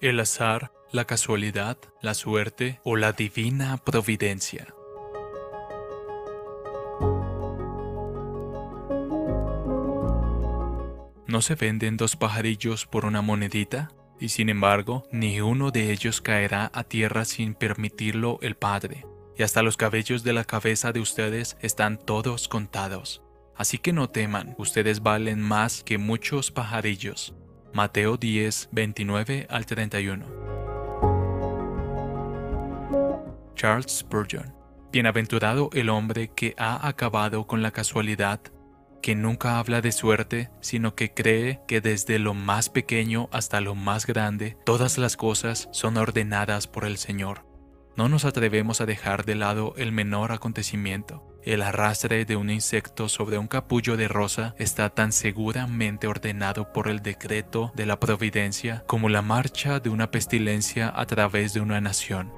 el azar, la casualidad, la suerte o la divina providencia. ¿No se venden dos pajarillos por una monedita? Y sin embargo, ni uno de ellos caerá a tierra sin permitirlo el Padre. Y hasta los cabellos de la cabeza de ustedes están todos contados. Así que no teman, ustedes valen más que muchos pajarillos. Mateo 10, 29 al 31. Charles Spurgeon. Bienaventurado el hombre que ha acabado con la casualidad, que nunca habla de suerte, sino que cree que desde lo más pequeño hasta lo más grande, todas las cosas son ordenadas por el Señor. No nos atrevemos a dejar de lado el menor acontecimiento, el arrastre de un insecto sobre un capullo de rosa está tan seguramente ordenado por el decreto de la providencia como la marcha de una pestilencia a través de una nación.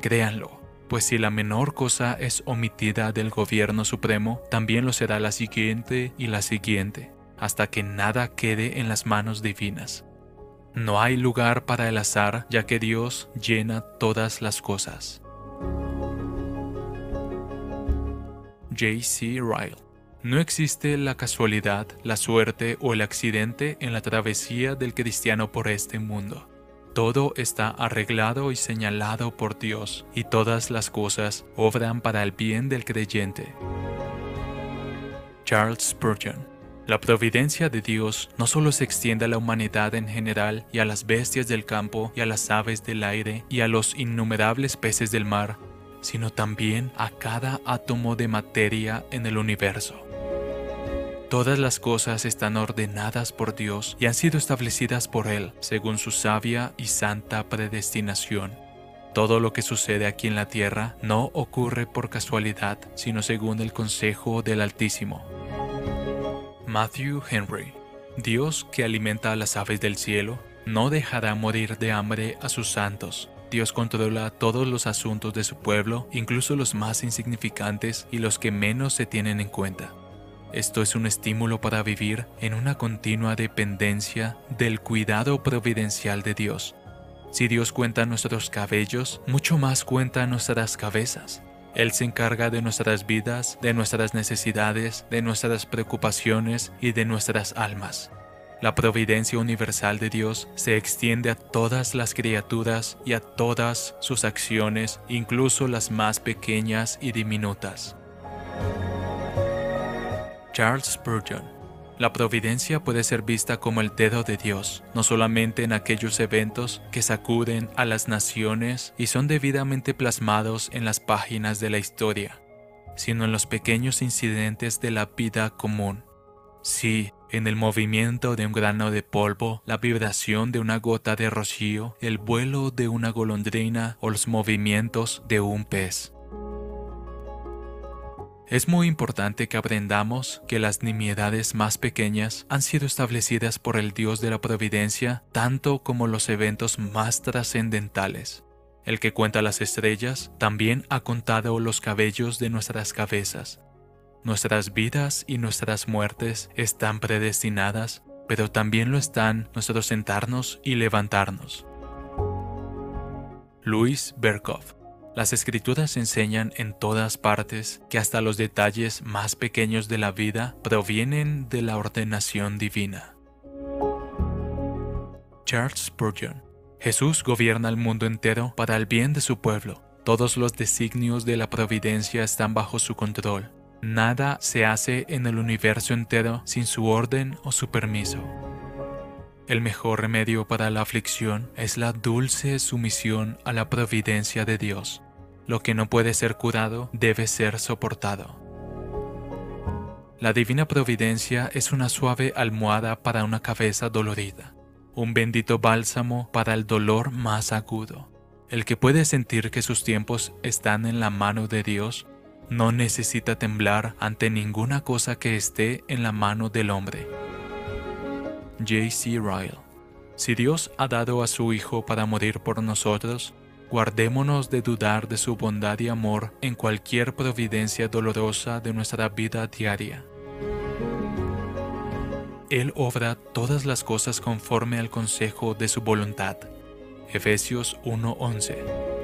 Créanlo, pues si la menor cosa es omitida del gobierno supremo, también lo será la siguiente y la siguiente, hasta que nada quede en las manos divinas. No hay lugar para el azar, ya que Dios llena todas las cosas. J.C. Ryle. No existe la casualidad, la suerte o el accidente en la travesía del cristiano por este mundo. Todo está arreglado y señalado por Dios, y todas las cosas obran para el bien del creyente. Charles Spurgeon. La providencia de Dios no solo se extiende a la humanidad en general y a las bestias del campo y a las aves del aire y a los innumerables peces del mar, sino también a cada átomo de materia en el universo. Todas las cosas están ordenadas por Dios y han sido establecidas por Él según su sabia y santa predestinación. Todo lo que sucede aquí en la tierra no ocurre por casualidad, sino según el consejo del Altísimo. Matthew Henry Dios que alimenta a las aves del cielo, no dejará morir de hambre a sus santos, Dios controla todos los asuntos de su pueblo, incluso los más insignificantes y los que menos se tienen en cuenta. Esto es un estímulo para vivir en una continua dependencia del cuidado providencial de Dios. Si Dios cuenta nuestros cabellos, mucho más cuenta nuestras cabezas. Él se encarga de nuestras vidas, de nuestras necesidades, de nuestras preocupaciones y de nuestras almas. La providencia universal de Dios se extiende a todas las criaturas y a todas sus acciones, incluso las más pequeñas y diminutas. Charles Spurgeon La providencia puede ser vista como el dedo de Dios, no solamente en aquellos eventos que sacuden a las naciones y son debidamente plasmados en las páginas de la historia, sino en los pequeños incidentes de la vida común. Sí, en el movimiento de un grano de polvo, la vibración de una gota de rocío, el vuelo de una golondrina o los movimientos de un pez. Es muy importante que aprendamos que las nimiedades más pequeñas han sido establecidas por el Dios de la Providencia tanto como los eventos más trascendentales. El que cuenta las estrellas también ha contado los cabellos de nuestras cabezas Nuestras vidas y nuestras muertes están predestinadas, pero también lo están nuestros sentarnos y levantarnos. Luis Berkov Las escrituras enseñan en todas partes que hasta los detalles más pequeños de la vida provienen de la ordenación divina. Charles Spurgeon Jesús gobierna el mundo entero para el bien de su pueblo. Todos los designios de la providencia están bajo su control. Nada se hace en el universo entero sin su orden o su permiso. El mejor remedio para la aflicción es la dulce sumisión a la providencia de Dios. Lo que no puede ser curado debe ser soportado. La divina providencia es una suave almohada para una cabeza dolorida, un bendito bálsamo para el dolor más agudo. El que puede sentir que sus tiempos están en la mano de Dios no necesita temblar ante ninguna cosa que esté en la mano del hombre. J.C. Ryle Si Dios ha dado a su Hijo para morir por nosotros, guardémonos de dudar de su bondad y amor en cualquier providencia dolorosa de nuestra vida diaria. Él obra todas las cosas conforme al consejo de su voluntad. Efesios 1:11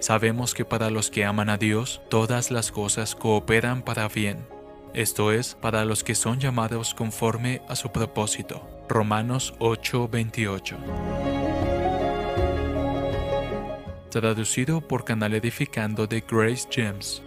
Sabemos que para los que aman a Dios, todas las cosas cooperan para bien, esto es, para los que son llamados conforme a su propósito. Romanos 8:28 Traducido por Canal Edificando de Grace James.